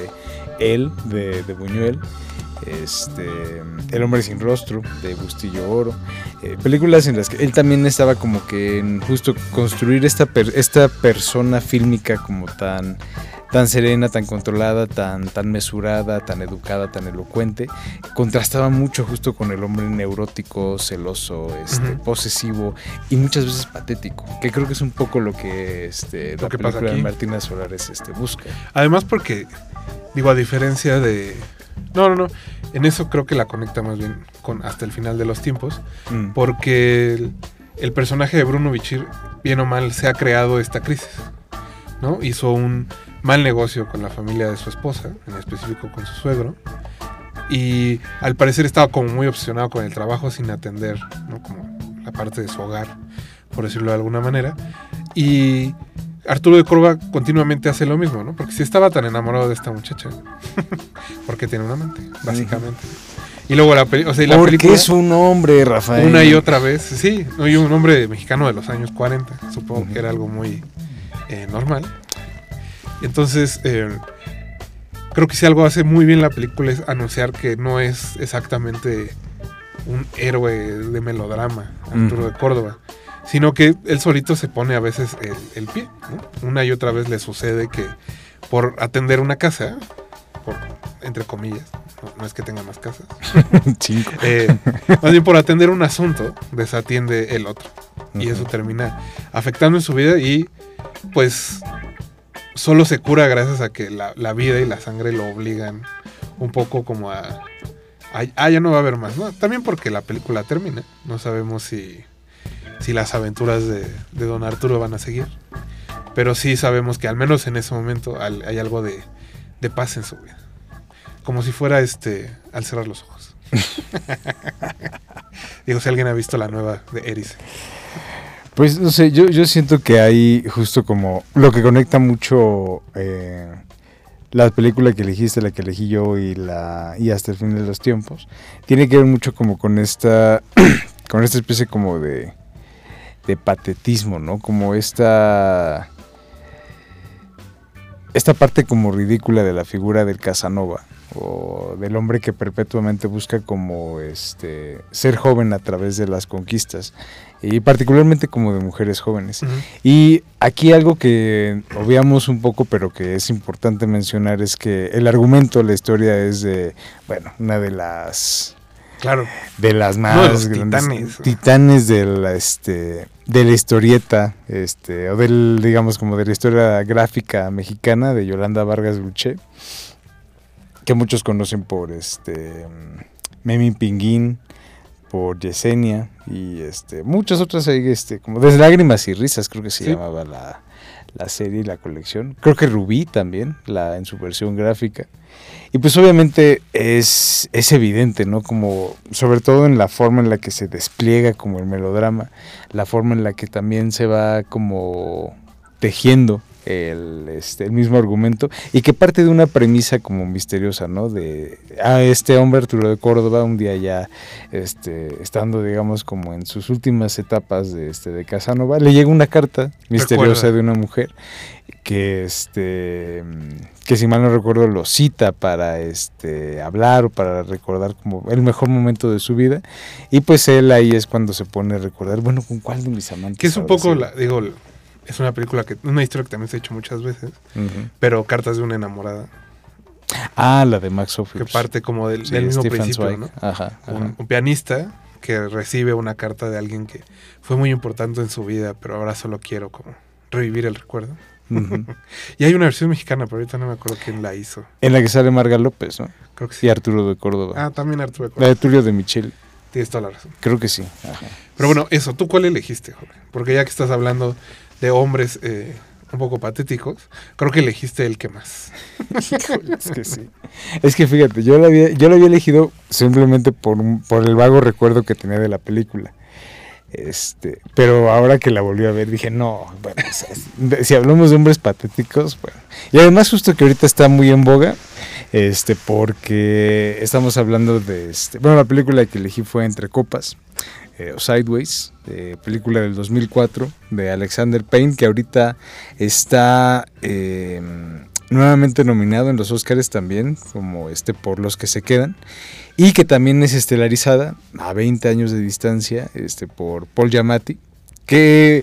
Speaker 5: él de, de Buñuel. Este, El hombre sin rostro de Bustillo Oro. Eh, películas en las que él también estaba como que en justo construir esta, per- esta persona fílmica como tan, tan serena, tan controlada, tan, tan mesurada, tan educada, tan elocuente, contrastaba mucho justo con el hombre neurótico, celoso, este, posesivo y muchas veces patético, que creo que es un poco lo que este,
Speaker 4: Lo
Speaker 5: la
Speaker 4: que pasa
Speaker 5: película de
Speaker 4: aquí.
Speaker 5: Martina Solares este, busca.
Speaker 4: Además porque, digo, a diferencia de... No, no, no. En eso creo que la conecta más bien con hasta el final de los tiempos.
Speaker 5: Mm.
Speaker 4: Porque el, el personaje de Bruno Bichir, bien o mal, se ha creado esta crisis. ¿No? Hizo un mal negocio con la familia de su esposa, en específico con su suegro. Y al parecer estaba como muy obsesionado con el trabajo sin atender, ¿no? Como la parte de su hogar, por decirlo de alguna manera. Y Arturo de Córdoba continuamente hace lo mismo, ¿no? Porque si estaba tan enamorado de esta muchacha, *laughs* porque tiene un amante, básicamente. Y luego la, peli- o sea, la
Speaker 5: Porque
Speaker 4: película
Speaker 5: es un hombre, Rafael.
Speaker 4: una y otra vez, sí, y un hombre mexicano de los años 40, supongo que era algo muy eh, normal. Entonces, eh, creo que si algo hace muy bien la película es anunciar que no es exactamente un héroe de melodrama, Arturo de Córdoba, sino que él solito se pone a veces el, el pie. ¿no? Una y otra vez le sucede que por atender una casa, por, entre comillas, no, no es que tenga más casas, *laughs*
Speaker 5: Cinco.
Speaker 4: eh, más bien por atender un asunto, desatiende el otro. Y eso termina afectando en su vida y pues solo se cura gracias a que la, la vida y la sangre lo obligan un poco como a... a- Ah, ya no va a haber más, ¿no? También porque la película termina. No sabemos si, si las aventuras de, de Don Arturo van a seguir. Pero sí sabemos que al menos en ese momento al- hay algo de, de paz en su vida. Como si fuera este al cerrar los ojos. *laughs* Digo, si alguien ha visto la nueva de Eris.
Speaker 5: Pues no sé, yo, yo siento que hay justo como lo que conecta mucho eh, la película que elegiste, la que elegí yo y la y hasta el fin de los tiempos, tiene que ver mucho como con esta *clears throat* con esta especie como de de patetismo, ¿no? Como esta esta parte como ridícula de la figura del Casanova o del hombre que perpetuamente busca como este ser joven a través de las conquistas y particularmente como de mujeres jóvenes. Y aquí algo que obviamos un poco, pero que es importante mencionar es que el argumento, la historia es de, bueno, una de las
Speaker 4: Claro.
Speaker 5: de las más
Speaker 4: los
Speaker 5: grandes
Speaker 4: titanes.
Speaker 5: titanes de la este de la historieta este o del digamos como de la historia gráfica mexicana de Yolanda Vargas Luché que muchos conocen por este Memi Pinguín por Yesenia y este muchas otras este como desde lágrimas y risas creo que se
Speaker 4: Sí.
Speaker 5: llamaba la, la serie y la colección creo que Rubí también la en su versión gráfica y pues obviamente es, es evidente, ¿no? Como, sobre todo en la forma en la que se despliega como el melodrama, la forma en la que también se va como tejiendo el, este, el mismo argumento y que parte de una premisa como misteriosa, ¿no? De a este hombre Arturo de Córdoba un día ya este, estando digamos como en sus últimas etapas de este de Casanova, le llega una carta misteriosa
Speaker 4: Recuerda.
Speaker 5: de una mujer que este que si mal no recuerdo lo cita para este hablar o para recordar como el mejor momento de su vida y pues él ahí es cuando se pone a recordar bueno con cuál de mis amantes
Speaker 4: Que es un poco, la, digo, es una película que, una historia que también se ha hecho muchas veces, pero Cartas de una enamorada,
Speaker 5: ah la de Max
Speaker 4: que
Speaker 5: Ophuls
Speaker 4: parte como del,
Speaker 5: Sí,
Speaker 4: del mismo
Speaker 5: Stefan
Speaker 4: principio,
Speaker 5: Zweig.
Speaker 4: ¿no?
Speaker 5: Ajá, ajá.
Speaker 4: Un, un pianista que recibe una carta de alguien que fue muy importante en su vida, pero ahora solo quiero como revivir el recuerdo. *laughs* Y hay una versión mexicana, pero ahorita no me acuerdo quién la hizo.
Speaker 5: en la que sale Marga López ¿no?
Speaker 4: Creo que sí.
Speaker 5: y Arturo de Córdoba
Speaker 4: Ah, también Arturo. de
Speaker 5: la
Speaker 4: Córdoba.
Speaker 5: de Tulio de Michel
Speaker 4: Tienes toda la razón.
Speaker 5: creo que sí ajá.
Speaker 4: Pero bueno, eso, ¿tú cuál elegiste, Jorge? Porque ya que estás hablando de hombres eh, un poco patéticos, creo que elegiste el que más. *laughs*
Speaker 5: es que sí. Es que fíjate, yo lo había, yo lo había elegido simplemente por, un- por el vago recuerdo que tenía de la película. Este, pero ahora que la volví a ver dije, no, bueno, o sea, de- si hablamos de hombres patéticos, bueno. Y además justo que ahorita está muy en boga, este, porque estamos hablando de, este, bueno, la película que elegí fue Entre Copas, eh, Sideways, eh, película del 2004 de Alexander Payne, que ahorita está eh, nuevamente nominado en los Oscars también, como este por los que se quedan, y que también es estelarizada a 20 años de distancia este, por Paul Giamatti, que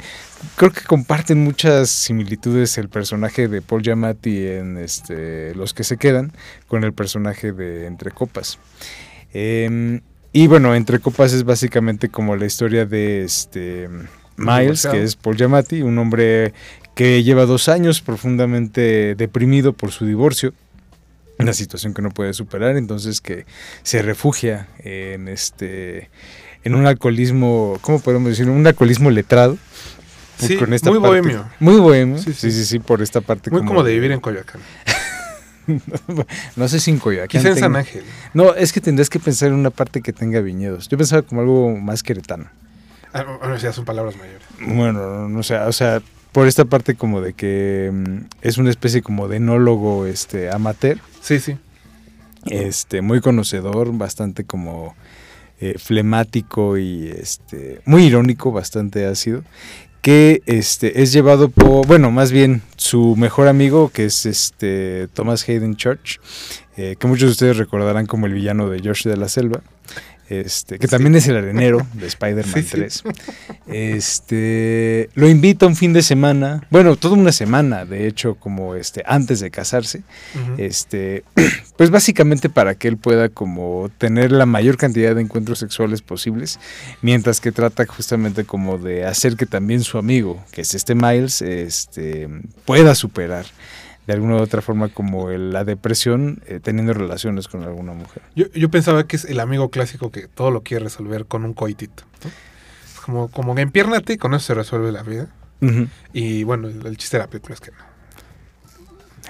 Speaker 5: creo que comparten muchas similitudes el personaje de Paul Giamatti en este, Los que se quedan con el personaje de Entre Copas. Em, y bueno, Entre Copas es básicamente como la historia de este Miles, que es Paul Giamatti, un hombre que lleva dos años profundamente deprimido por su divorcio, una situación que no puede superar, entonces que se refugia en este en un alcoholismo, ¿cómo podemos decir? Un alcoholismo letrado.
Speaker 4: Sí,
Speaker 5: con esta
Speaker 4: muy
Speaker 5: parte-
Speaker 4: bohemio.
Speaker 5: Muy bohemio.
Speaker 4: Sí,
Speaker 5: Sí,
Speaker 4: sí.
Speaker 5: sí, sí, por esta parte.
Speaker 4: Muy como de vivir en Coyoacán. *laughs*
Speaker 5: no sé si en Coyoacán.
Speaker 4: Quizá en San Ángel.
Speaker 5: No, es que tendrías que pensar en una parte que tenga viñedos. Yo pensaba como algo más queretano.
Speaker 4: Ah, bueno, ya son palabras mayores.
Speaker 5: Bueno, no, no sé, o sea, por esta parte como de que mm, es una especie como de enólogo este amateur,
Speaker 4: Sí, sí.
Speaker 5: este muy conocedor, bastante como eh, flemático y este muy irónico, bastante ácido, que este es llevado por, bueno, más bien su mejor amigo que es este Thomas Hayden Church, eh, que muchos de ustedes recordarán como el villano de George de la Selva. Este, que también es el arenero de Spider-Man
Speaker 4: Sí, sí.
Speaker 5: 3. Este, lo invita un fin de semana, bueno, toda una semana, de hecho, como este, antes de casarse, este, *clears throat* pues básicamente para que él pueda como tener la mayor cantidad de encuentros sexuales posibles, mientras que trata justamente como de hacer que también su amigo, que es este Miles, este, pueda superar de alguna u otra forma como el- la depresión eh, teniendo relaciones con alguna mujer.
Speaker 4: Yo, yo pensaba que es el amigo clásico que todo lo quiere resolver con un coitito. ¿no? Es Como, como que empiérnate y con eso se resuelve la vida. Y bueno, el, el chiste de la película es que no.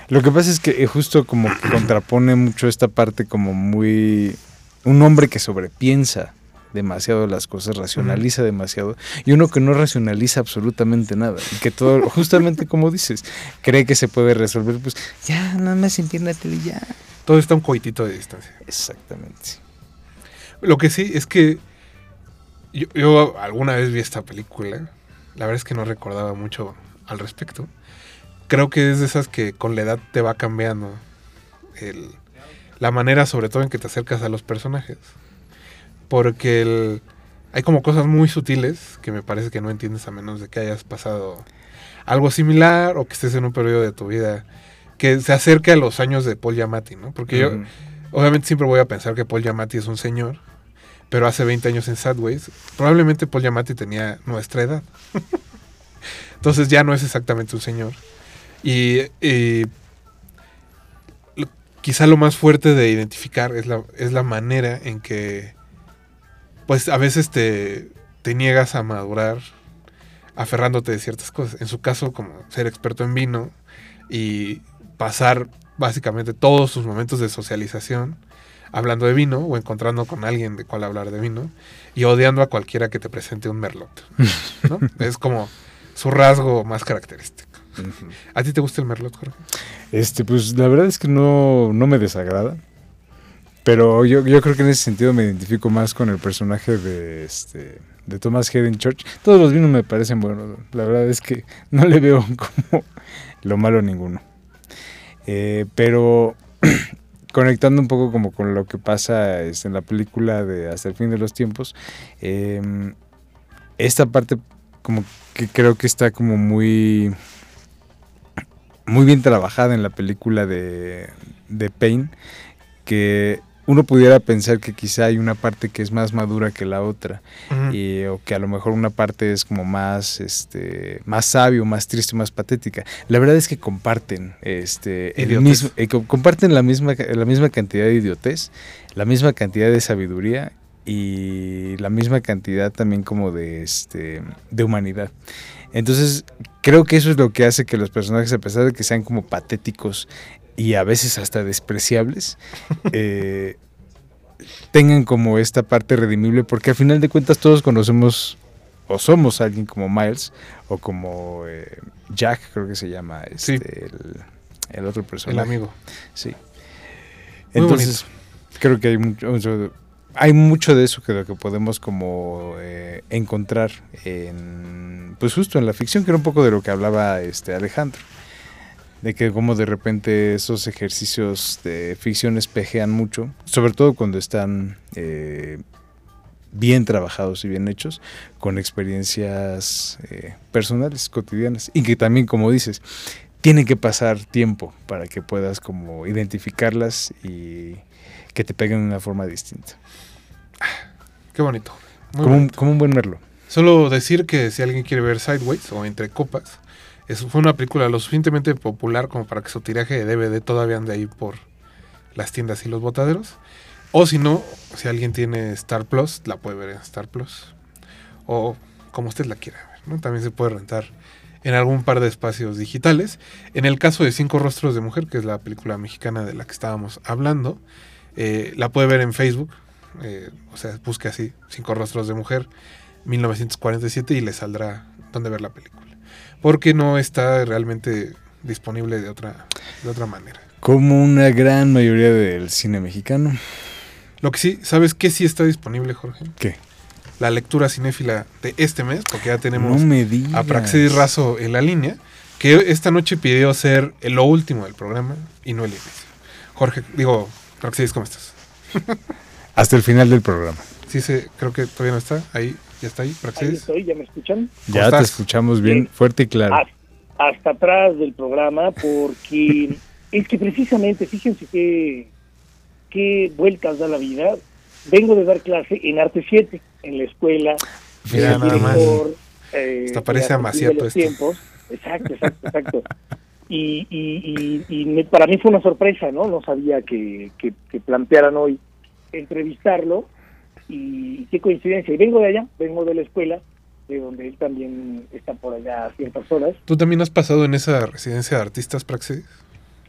Speaker 5: Lo que pasa es que eh, justo como que contrapone mucho esta parte como muy... Un hombre que sobrepiensa demasiado las cosas, racionaliza demasiado, y uno que no racionaliza absolutamente nada, y que todo, *laughs* justamente como dices, cree que se puede resolver, pues ya, nada más empiérnate y ya.
Speaker 4: Todo está un coitito de distancia.
Speaker 5: Exactamente.
Speaker 4: Lo que sí es que yo, yo alguna vez vi esta película. La verdad es que no recordaba mucho al respecto. Creo que es de esas que con la edad te va cambiando el- la manera, sobre todo en que te acercas a los personajes. Porque el- hay como cosas muy sutiles que me parece que no entiendes a menos de que hayas pasado algo similar o que estés en un periodo de tu vida que se acerque a los años de Paul Giamatti, ¿no? Porque yo. Obviamente siempre voy a pensar que Paul Giamatti es un señor, pero hace 20 años en Sadways, probablemente Paul Giamatti tenía nuestra edad. *laughs* Entonces ya no es exactamente un señor. Y, y lo- quizá lo más fuerte de identificar es la, es la manera en que, pues a veces te, te niegas a madurar aferrándote de ciertas cosas. En su caso, como ser experto en vino y pasar básicamente todos sus momentos de socialización hablando de vino o encontrando con alguien de cual hablar de vino y odiando a cualquiera que te presente un merlot. ¿no? *laughs* es como su rasgo más característico. ¿A ti te gusta el Merlot, Jorge?
Speaker 5: Este, pues la verdad es que no, no me desagrada. Pero yo, yo creo que en ese sentido me identifico más con el personaje de este de Thomas Hayden Church. Todos los vinos me parecen buenos. La verdad es que *laughs* no le veo *laughs* como lo malo a ninguno. Eh, pero *clears throat* conectando un poco como con lo que pasa este, en la película de Hasta el fin de los tiempos, em, esta parte como que creo que está como muy muy bien trabajada en la película de, de Pain, que uno pudiera pensar que quizá hay una parte que es más madura que la otra y, o que a lo mejor una parte es como más este más sabio más triste más patética. La verdad es que comparten este el mismo, eh, comparten la misma la misma cantidad de idiotez la misma cantidad de sabiduría y la misma cantidad también como de este de humanidad. Entonces creo que eso es lo que hace que los personajes a pesar de que sean como patéticos y a veces hasta despreciables, *laughs* eh, tengan como esta parte redimible, porque al final de cuentas todos conocemos o somos alguien como Miles o como eh, Jack, creo que se llama este, el, otro personaje.
Speaker 4: El amigo.
Speaker 5: Sí. Entonces, creo que hay mucho, hay mucho de eso que lo que podemos como eh, encontrar en, pues justo en la ficción, que era un poco de lo que hablaba este Alejandro de que como de repente esos ejercicios de ficción espejean mucho, sobre todo cuando están eh, bien trabajados y bien hechos, con experiencias eh, personales, cotidianas, y que también, como dices, tiene que pasar tiempo para que puedas como identificarlas y que te peguen de una forma distinta.
Speaker 4: Qué bonito.
Speaker 5: como, Un, como un buen merlo.
Speaker 4: Solo decir que si alguien quiere ver Sideways o Entre Copas, fue una película lo suficientemente popular como para que su tiraje de DVD todavía ande ahí por las tiendas y los botaderos. O si no, si alguien tiene Star Plus, la puede ver en Star Plus. O como usted la quiera ver. También se puede rentar en algún par de espacios digitales. En el caso de Cinco Rostros de Mujer, que es la película mexicana de la que estábamos hablando, eh, la puede ver en Facebook. Eh, o sea, busque así, Cinco Rostros de Mujer, 1947, y le saldrá donde ver la película porque no está realmente disponible de otra, de otra manera.
Speaker 5: Como una gran mayoría del cine mexicano.
Speaker 4: Lo que sí, ¿sabes qué sí está disponible, Jorge?
Speaker 5: ¿Qué?
Speaker 4: La lectura cinéfila de este mes, porque ya tenemos a Praxedis Razo en la línea, que esta noche pidió ser lo último del programa y no el inicio. Jorge, digo, Praxedis, ¿cómo estás? *laughs*
Speaker 5: Hasta el final del programa.
Speaker 4: Sí, sí, creo que todavía no está ahí. ¿Ya está ahí,
Speaker 7: Ahí estoy, ¿ya me escuchan?
Speaker 5: Ya te escuchamos bien, fuerte y claro.
Speaker 7: Hasta, atrás del programa, porque *laughs* es que precisamente, fíjense qué, qué vueltas da la vida. Vengo de dar clase en Arte 7, en la escuela.
Speaker 4: Mira, nada más. Eh, Hasta parece amaciato esto.
Speaker 7: Tiempos. Exacto, exacto, exacto. Y, y, y, para mí fue una sorpresa, ¿no? No sabía que, que, que plantearan hoy entrevistarlo y qué coincidencia. Y vengo de allá, vengo de la escuela, de donde él también está por allá a ciertas horas.
Speaker 4: ¿Tú también has pasado en esa residencia de artistas, Praxis?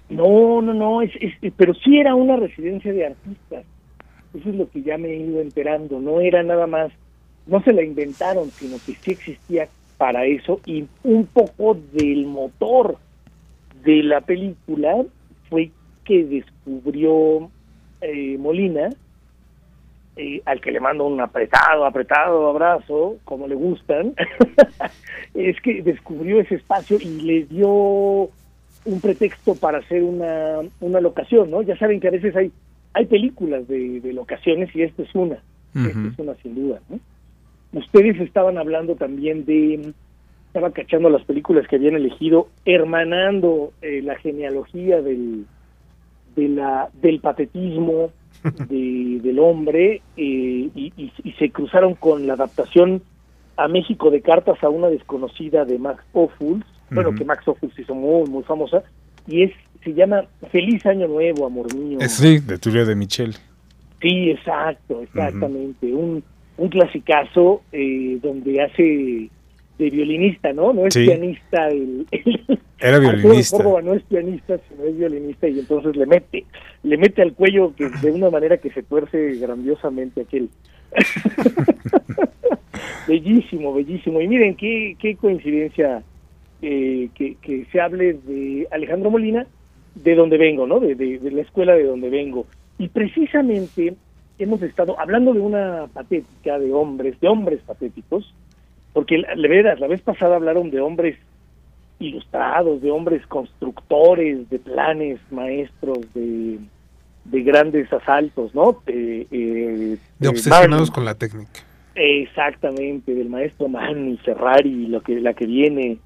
Speaker 7: No, no, no, es, pero sí era una residencia de artistas. Eso es lo que ya me he ido enterando. No era nada más, no se la inventaron, sino que sí existía para eso. Y un poco del motor de la película fue que descubrió eh, Molina eh, al que le mando un apretado, apretado abrazo, como le gustan, *laughs* es que descubrió ese espacio y le dio un pretexto para hacer una, una locación, ¿no? Ya saben que a veces hay, hay películas de, locaciones y esta es una, esta es una sin duda, ¿no? Ustedes estaban hablando también de, estaba cachando las películas que habían elegido, hermanando eh, la genealogía del, de la, del patetismo, de, del hombre eh, y, se cruzaron con la adaptación a México de cartas a una desconocida de Max Ophuls, bueno, que Max Ophuls hizo muy, muy famosa, y es se llama Feliz Año Nuevo, amor mío.
Speaker 5: Sí, de Tulio de Michel.
Speaker 7: Sí, exacto, exactamente. Un, un clasicazo eh, donde hace de violinista, ¿no? No es pianista. El,
Speaker 5: Era violinista.
Speaker 7: Córdoba no es pianista, sino es violinista y entonces le mete, le mete al cuello que de una manera que se tuerce grandiosamente aquel. *laughs* bellísimo, bellísimo. Y miren qué, qué coincidencia eh, que, que se hable de Alejandro Molina, de donde vengo, ¿no? De, de, de la escuela de donde vengo. Y precisamente hemos estado hablando de una patética de hombres, de hombres patéticos, porque la verdad, la vez pasada hablaron de hombres ilustrados, de hombres constructores, de planes maestros, de, de grandes asaltos, ¿no? Eh, eh,
Speaker 4: De obsesionados con la técnica.
Speaker 7: Exactamente, del maestro Manni, Ferrari, lo que, la que viene.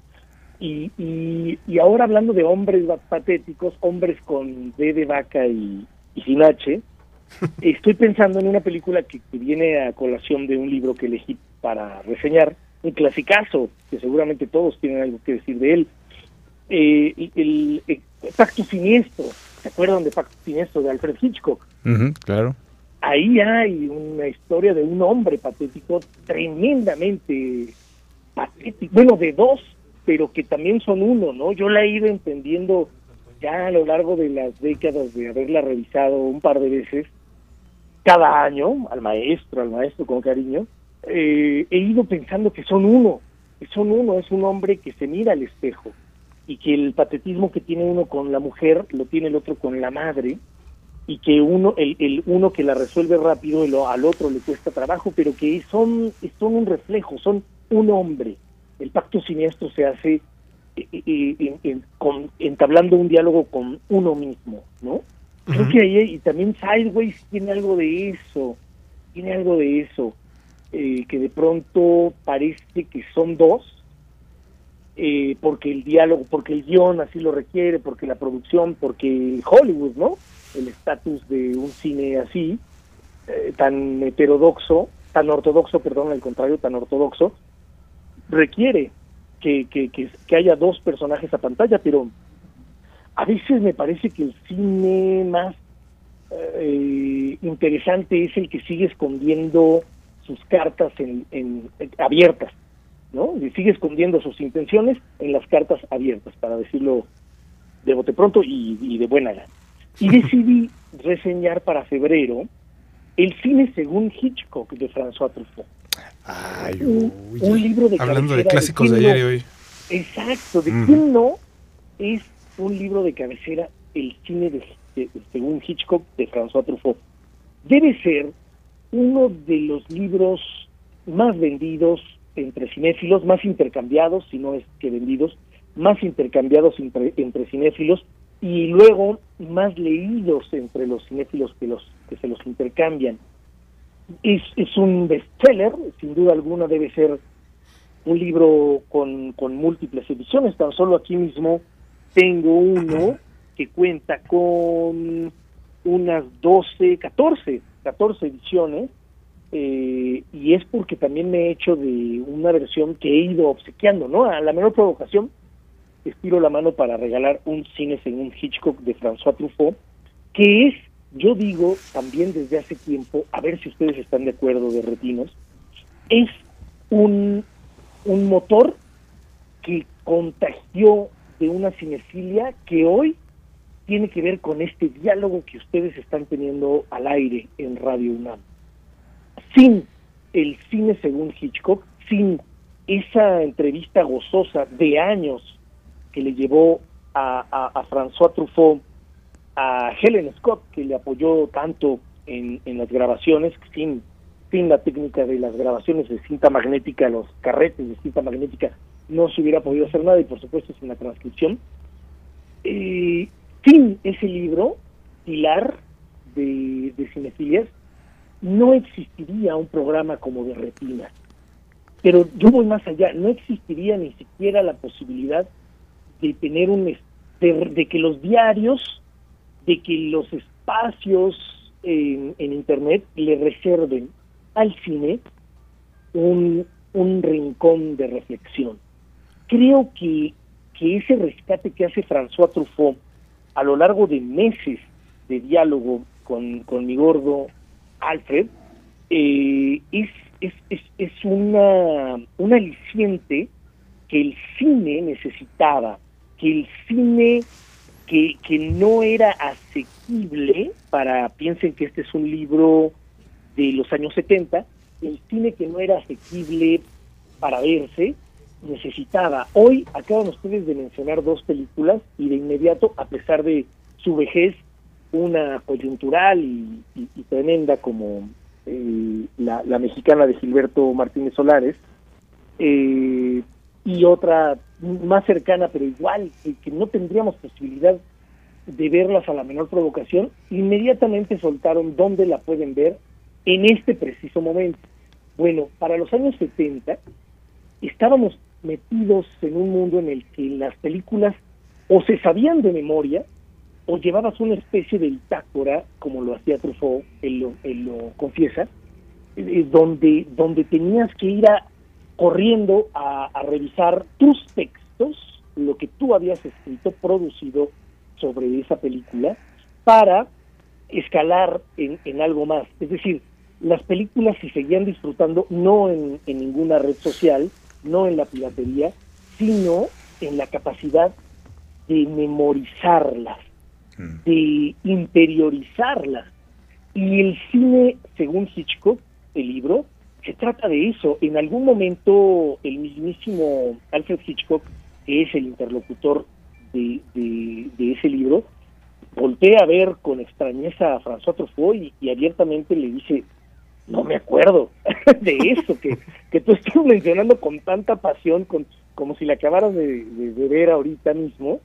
Speaker 7: Y, y, y ahora hablando de hombres patéticos, hombres con D de vaca y, y sin H, *laughs* estoy pensando en una película que, que viene a colación de un libro que elegí para reseñar, un clasicazo, que seguramente todos tienen algo que decir de él. Eh, el, el- el Pacto Siniestro, ¿se acuerdan de Pacto Siniestro de Alfred Hitchcock?
Speaker 5: Claro.
Speaker 7: ahí hay una historia de un hombre patético tremendamente patético, bueno, de dos, pero que también son uno, ¿no? Yo la he ido entendiendo ya a lo largo de las décadas de haberla revisado un par de veces, cada año, al maestro, al maestro con cariño, eh, he ido pensando que son uno, que son uno, es un hombre que se mira al espejo y que el patetismo que tiene uno con la mujer lo tiene el otro con la madre, y que uno el, el uno que la resuelve rápido lo, al otro le cuesta trabajo pero que son son un reflejo son un hombre. El pacto siniestro se hace eh, eh, en- en- con, entablando un diálogo con uno mismo no creo
Speaker 4: Ujú.
Speaker 7: que ahí y también Sideways tiene algo de eso tiene algo de eso eh, que de pronto parece que son dos eh, porque el diálogo, porque el guion así lo requiere, porque la producción, porque Hollywood, ¿no? El estatus de un cine así, eh, tan heterodoxo, tan ortodoxo, perdón, al contrario, tan ortodoxo, requiere que, que, que, que haya dos personajes a pantalla, pero a veces me parece que el cine más eh, interesante es el que sigue escondiendo sus cartas en, en- en- abiertas, ¿no? Y sigue escondiendo sus intenciones en las cartas abiertas, para decirlo de bote pronto y, y de buena gana. Y *laughs* decidí reseñar para febrero el cine según Hitchcock de François Truffaut.
Speaker 5: Ay,
Speaker 7: Un, libro de
Speaker 4: Hablando de clásicos de ayer y hoy.
Speaker 7: Exacto, de
Speaker 5: Ujú.
Speaker 7: quién no es un libro de cabecera el cine de, de- según Hitchcock de François Truffaut. Debe ser uno de los libros más vendidos entre cinéfilos, más intercambiados, si no es que vendidos, más intercambiados entre, cinéfilos y luego más leídos entre los cinéfilos que los que se los intercambian. Es, es un bestseller, sin duda alguna debe ser un libro con, con múltiples ediciones. Tan solo aquí mismo tengo uno que cuenta con unas 12, 14, 14 ediciones. eh, y es porque también me he hecho de una versión que he ido obsequiando, ¿no? A la menor provocación, estiro la mano para regalar un cine según Hitchcock de François Truffaut, que es, yo digo también desde hace tiempo, a ver si ustedes están de acuerdo de retinos, es un, un motor que contagió de una cinefilia que hoy tiene que ver con este diálogo que ustedes están teniendo al aire en Radio UNAM. Sin el cine según Hitchcock, sin esa entrevista gozosa de años que le llevó a, a, François Truffaut a Helen Scott, que le apoyó tanto en, en las grabaciones, sin, sin la técnica de las grabaciones de cinta magnética, los carretes de cinta magnética, no se hubiera podido hacer nada y por supuesto sin la transcripción. Eh, ese libro, pilar de, de cinefilias, no existiría un programa como de retina. Pero yo voy más allá, no existiría ni siquiera la posibilidad de tener un de que los diarios, de que los espacios en, en internet le reserven al cine un, un rincón de reflexión. Creo que, que ese rescate que hace François Truffaut a lo largo de meses de diálogo con, con mi gordo Alfred eh, es, es, es, es una, un aliciente que el cine necesitaba, que el cine que, que no era asequible para, piensen que este es un libro de los años 70, el cine que no era asequible para verse, necesitaba. Hoy acaban ustedes de mencionar dos películas y de inmediato, a pesar de su vejez, una coyuntural y, tremenda como eh, la, mexicana de Gilberto Martínez Solares, eh, y otra más cercana, pero igual, que no tendríamos posibilidad de verlas a la menor provocación, inmediatamente soltaron dónde la pueden ver en este preciso momento. Bueno, para los años 70 estábamos metidos en un mundo en el que las películas o se sabían de memoria o llevabas una especie de bitácora, como lo hacía Truffaut, él lo, confiesa, eh, donde, donde tenías que ir a, corriendo a, a revisar tus textos, lo que tú habías escrito, producido sobre esa película, para escalar en, en algo más. Es decir, las películas se seguían disfrutando no en, ninguna red social, no en la piratería, sino en la capacidad de memorizarlas, mm. de interiorizarlas. Y el cine, según Hitchcock, el libro, se trata de eso. En algún momento el mismísimo Alfred Hitchcock, que es el interlocutor de, de, ese libro, voltea a ver con extrañeza a François Truffaut y abiertamente le dice, no me acuerdo *laughs* de eso que, que tú estás mencionando con tanta pasión, con, como si la acabaras de, ver ahorita mismo,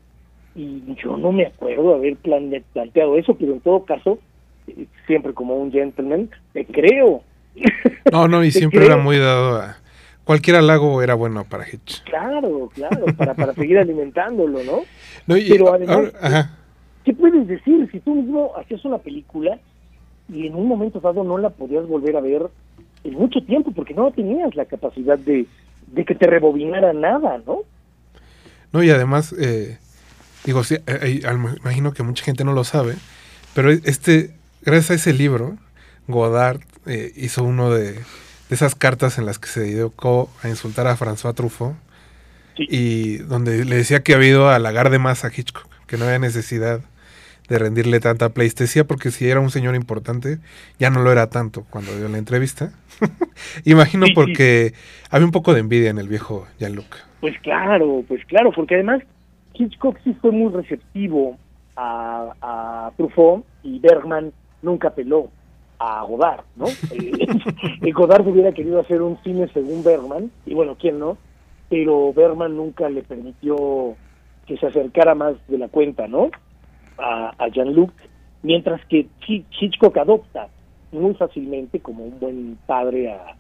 Speaker 7: y yo no me acuerdo haber planteado eso, pero en todo caso, eh, siempre como un gentleman, te creo.
Speaker 4: No, no, y *laughs* siempre era muy dado a... Cualquier halago era bueno para Hitch.
Speaker 7: Claro, claro, para, para seguir alimentándolo, ¿no? pero además, ¿qué puedes decir? Si tú mismo hacías una película y en un momento dado no la podías volver a ver en mucho tiempo porque no tenías la capacidad de, que te rebobinara nada, ¿no?
Speaker 4: No, y además, eh, digo, sí, eh, imagino que mucha gente no lo sabe, pero este, gracias a ese libro, Godard eh, hizo uno de, esas cartas en las que se dedicó a insultar a François Truffaut y donde le decía que había ido a halagar de más a Hitchcock, que no había necesidad de rendirle tanta pleistesía, porque si era un señor importante, ya no lo era tanto cuando dio la entrevista. *laughs* Imagino porque había un poco de envidia en el viejo Jean-Luc.
Speaker 7: Pues claro, pues claro, porque además Hitchcock sí fue muy receptivo a, a Truffaut y Bergman nunca peló a Godard, ¿no? *laughs* eh, *laughs* Godard hubiera querido hacer un cine según Bergman, y bueno, ¿quién no? Pero Bergman nunca le permitió que se acercara más de la cuenta, ¿no? A, Jean-Luc, mientras que Hitchcock adopta muy fácilmente como un buen padre a,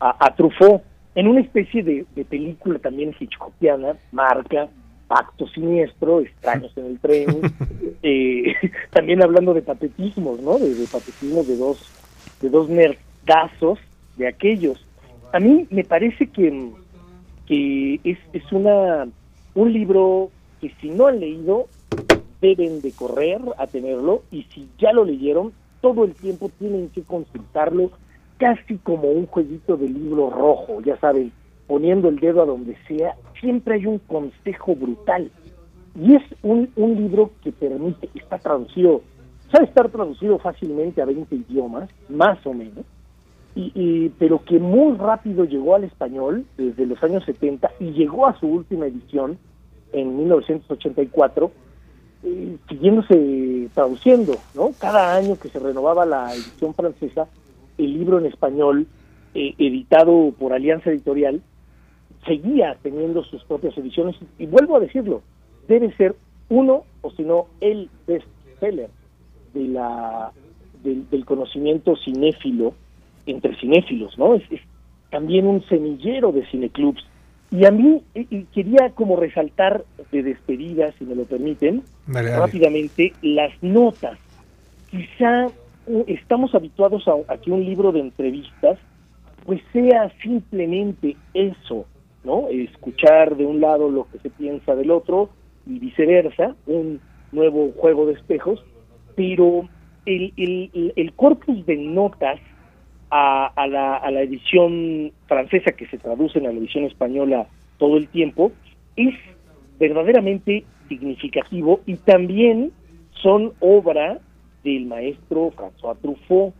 Speaker 7: a, Truffaut en una especie de, película también hitchcockiana, marca Pacto Siniestro, Extraños en el Tren, *laughs* eh, *laughs* también hablando de patetismos, ¿no? De, patetismos de dos, de dos nerdazos de aquellos. A mí me parece que, que es, es una un libro que si no han leído deben de correr a tenerlo y si ya lo leyeron, todo el tiempo tienen que consultarlo casi como un jueguito de libro rojo, ya saben, poniendo el dedo a donde sea, siempre hay un consejo brutal. Y es un, un libro que permite, está traducido, sabe estar traducido fácilmente a 20 idiomas, más o menos, y, y, pero que muy rápido llegó al español desde los años 70 y llegó a su última edición en 1984 siguiéndose traduciendo, ¿no? Cada año que se renovaba la edición francesa, el libro en español, eh, editado por Alianza Editorial, seguía teniendo sus propias ediciones y, vuelvo a decirlo, debe ser uno o si no el bestseller de la del, conocimiento cinéfilo entre cinéfilos, ¿no? Es, es, también un semillero de cineclubs y a mí y quería como resaltar de despedida, si me lo permiten, rápidamente, las notas. Quizá estamos habituados a, que un libro de entrevistas pues sea simplemente eso, ¿no? Escuchar de un lado lo que se piensa del otro y viceversa, un nuevo juego de espejos, pero el, el, el corpus de notas a, la, a la edición francesa que se traduce en la edición española todo el tiempo, es verdaderamente significativo y también son obra del maestro François Truffaut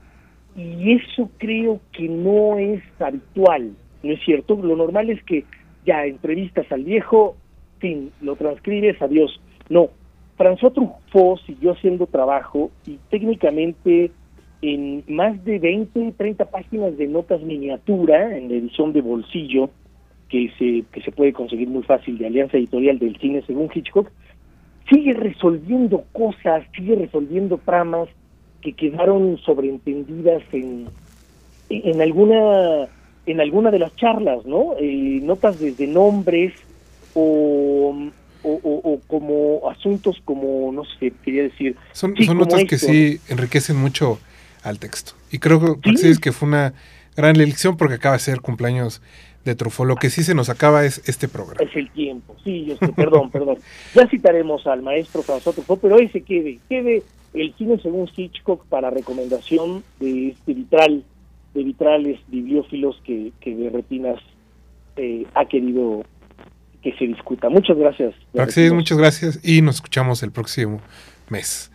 Speaker 7: y eso creo que no es habitual, ¿no es cierto? Lo normal es que ya entrevistas al viejo, fin, lo transcribes, adiós. No, François Truffaut siguió haciendo trabajo y técnicamente en más de 20, 30 páginas de notas miniatura en la edición de bolsillo que se, que se puede conseguir muy fácil de Alianza Editorial del Cine según Hitchcock, sigue resolviendo cosas, sigue resolviendo tramas que quedaron sobreentendidas en, en alguna en alguna de las charlas, ¿no? Eh, notas desde nombres o, o, como asuntos como, no sé, quería decir...
Speaker 4: Son, son notas que sí enriquecen mucho al texto. Y creo que sí. es que fue una gran elección porque acaba de ser cumpleaños de Truffaut. Lo que sí se nos acaba es este programa.
Speaker 7: Es el tiempo, sí, yo perdón, *laughs* perdón. Ya citaremos al maestro François Truffaut, pero ese quede, quede el cine según Hitchcock para recomendación de este vitral, de vitrales bibliófilos que, que de Retinas eh, ha querido que se discuta. Muchas gracias.
Speaker 4: Sí, muchas gracias y nos escuchamos el próximo mes.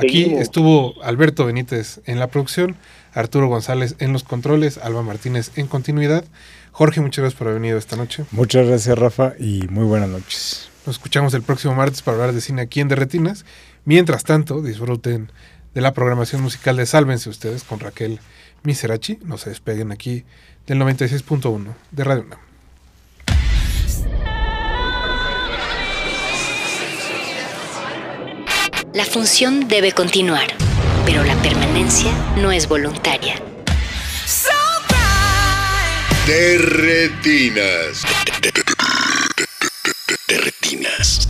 Speaker 4: Aquí estuvo Alberto Benítez en la producción, Arturo González en los controles, Alba Martínez en continuidad. Jorge, muchas gracias por haber venido esta noche.
Speaker 5: Muchas gracias, Rafa, y muy buenas noches.
Speaker 4: Nos escuchamos el próximo martes para hablar de cine aquí en Derretinas. Mientras tanto, disfruten de la programación musical de Sálvense ustedes con Raquel Miserachi. No se despeguen aquí del 96.1 de Radio UNAM.
Speaker 3: La función debe continuar, pero la permanencia no es voluntaria.
Speaker 1: De retinas.
Speaker 2: De retinas.
Speaker 8: Horror and moral